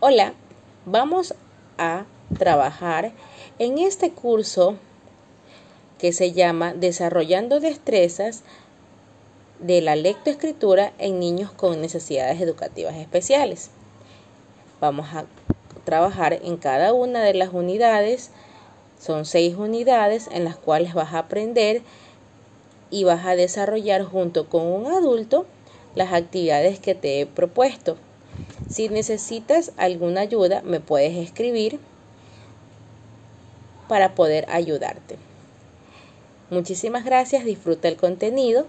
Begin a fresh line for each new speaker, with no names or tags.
Hola, vamos a trabajar en este curso que se llama Desarrollando destrezas de la lectoescritura en niños con necesidades educativas especiales. Vamos a trabajar en cada una de las unidades. Son seis unidades en las cuales vas a aprender y vas a desarrollar junto con un adulto las actividades que te he propuesto. Si necesitas alguna ayuda, me puedes escribir para poder ayudarte. Muchísimas gracias, disfruta el contenido